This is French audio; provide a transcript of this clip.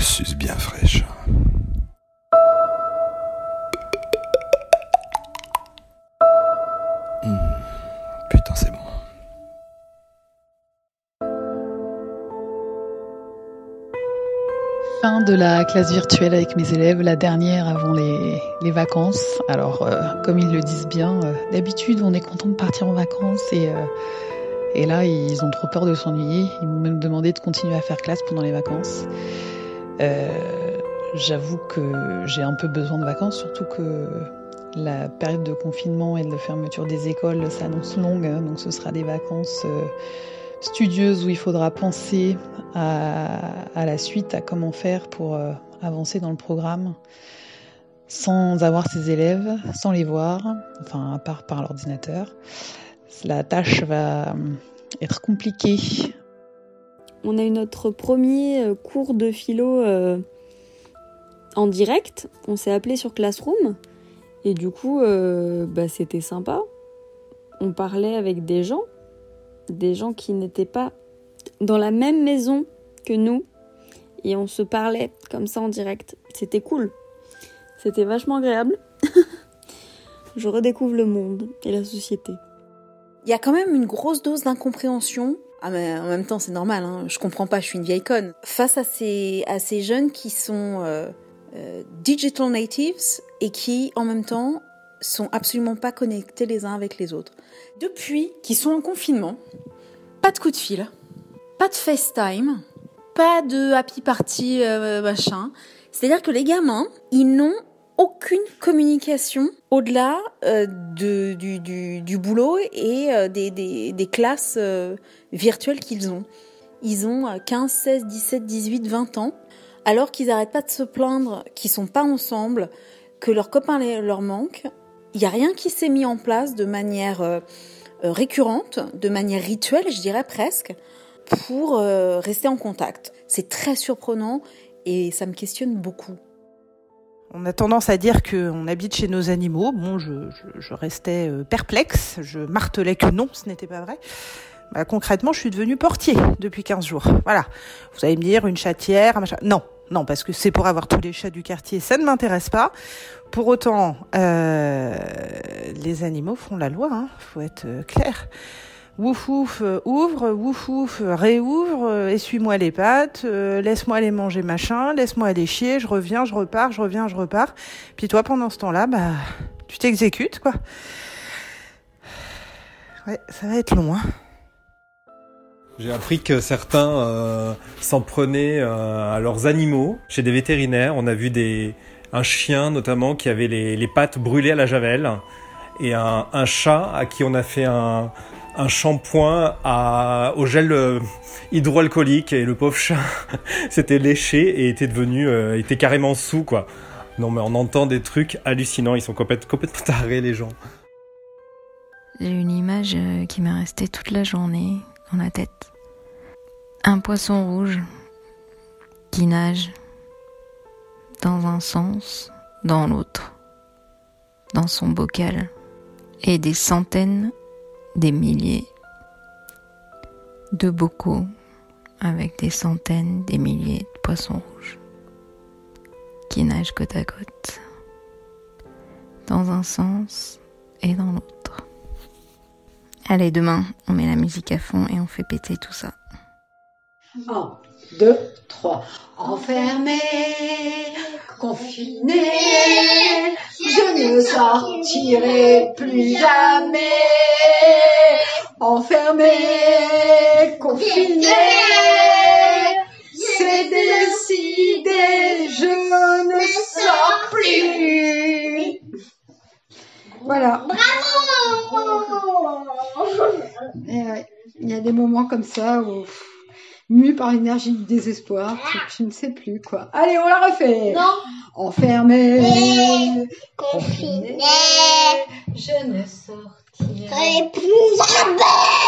suce bien fraîche. Hmm, Putain, c'est bon. Fin de la classe virtuelle avec mes élèves, la dernière avant les, les vacances. Alors, euh, comme ils le disent bien, euh, d'habitude, on est content de partir en vacances et, euh, et là, ils ont trop peur de s'ennuyer. Ils m'ont même demandé de continuer à faire classe pendant les vacances. Euh, J'avoue que j'ai un peu besoin de vacances, surtout que la période de confinement et de fermeture des écoles s'annonce longue, hein, donc ce sera des vacances euh, studieuses où il faudra penser à, la suite, à comment faire pour euh, avancer dans le programme sans avoir ses élèves, sans les voir, enfin à part par l'ordinateur. La tâche va être compliquée. On a eu notre premier euh, cours de philo euh, en direct. On s'est appelé sur Classroom. Et du coup, euh, bah, c'était sympa. On parlait avec des gens, des gens qui n'étaient pas dans la même maison que nous. Et on se parlait comme ça en direct. C'était cool. C'était vachement agréable. Je redécouvre le monde et la société. Il y a quand même une grosse dose d'incompréhension. Ah mais en même temps c'est normal, hein. je comprends pas, je suis une vieille conne. Face à ces, jeunes qui sont euh, euh, digital natives et qui en même temps sont absolument pas connectés les uns avec les autres. Depuis qu'ils sont en confinement, pas de coup de fil, pas de FaceTime, pas de happy party euh, machin. C'est-à-dire que les gamins, ils n'ont aucune communication au-delà euh, de, du, du, du boulot et euh, des, des, des classes euh, virtuelles qu'ils ont. Ils ont euh, 15, 16, 17, 18, 20 ans, alors qu'ils n'arrêtent pas de se plaindre qu'ils sont pas ensemble, que leurs copains leur manquent. Il n'y a rien qui s'est mis en place de manière euh, euh, récurrente, de manière rituelle, je dirais presque, pour euh, rester en contact. C'est très surprenant et ça me questionne beaucoup. On a tendance à dire qu'on habite chez nos animaux. Bon, je, restais euh, perplexe, je martelais que non, ce n'était pas vrai. Bah, concrètement, je suis devenue portier depuis 15 jours. Voilà. Vous allez me dire une chatière, machin. Non, non, parce que c'est pour avoir tous les chats du quartier, ça ne m'intéresse pas. Pour autant, euh, les animaux font la loi, hein, faut être euh, clair. Wouf euh, ouvre, wouf wouf réouvre, euh, essuie-moi les pattes, euh, laisse-moi aller manger machin, laisse-moi aller chier, je reviens, je repars, je reviens, je repars. Puis toi, pendant ce temps-là, bah, tu t'exécutes, quoi. Ouais, ça va être long, hein. J'ai appris que certains s'en prenaient à leurs animaux chez des vétérinaires. On a vu des, un chien notamment qui avait les, les pattes brûlées à la javel et un, un chat à qui on a fait un, un shampoing au gel euh, hydroalcoolique et le pauvre chat s'était léché et était devenu euh, était carrément sous quoi. Non mais on entend des trucs hallucinants. Ils sont complètement, complètement tarés les gens. J'ai une image euh, qui m'est restée toute la journée dans la tête. Un poisson rouge qui nage dans un sens, dans l'autre, dans son bocal, et des centaines, des milliers de bocaux avec des centaines, des milliers de poissons rouges qui nagent côte à côte, dans un sens et dans l'autre. Allez, demain, on met la musique à fond et on fait péter tout ça. 1, 2, 3. Enfermé, confiné, je ne sortirai plus jamais. Enfermé, confiné, c'est décidé, je ne sors plus. Voilà. Et ouais, il y a des moments comme ça où, mu par l'énergie du désespoir, tu, tu ne sais plus quoi. Allez, on la refait. Non. Enfermé, Confiné. je ne sortirai Et plus jamais.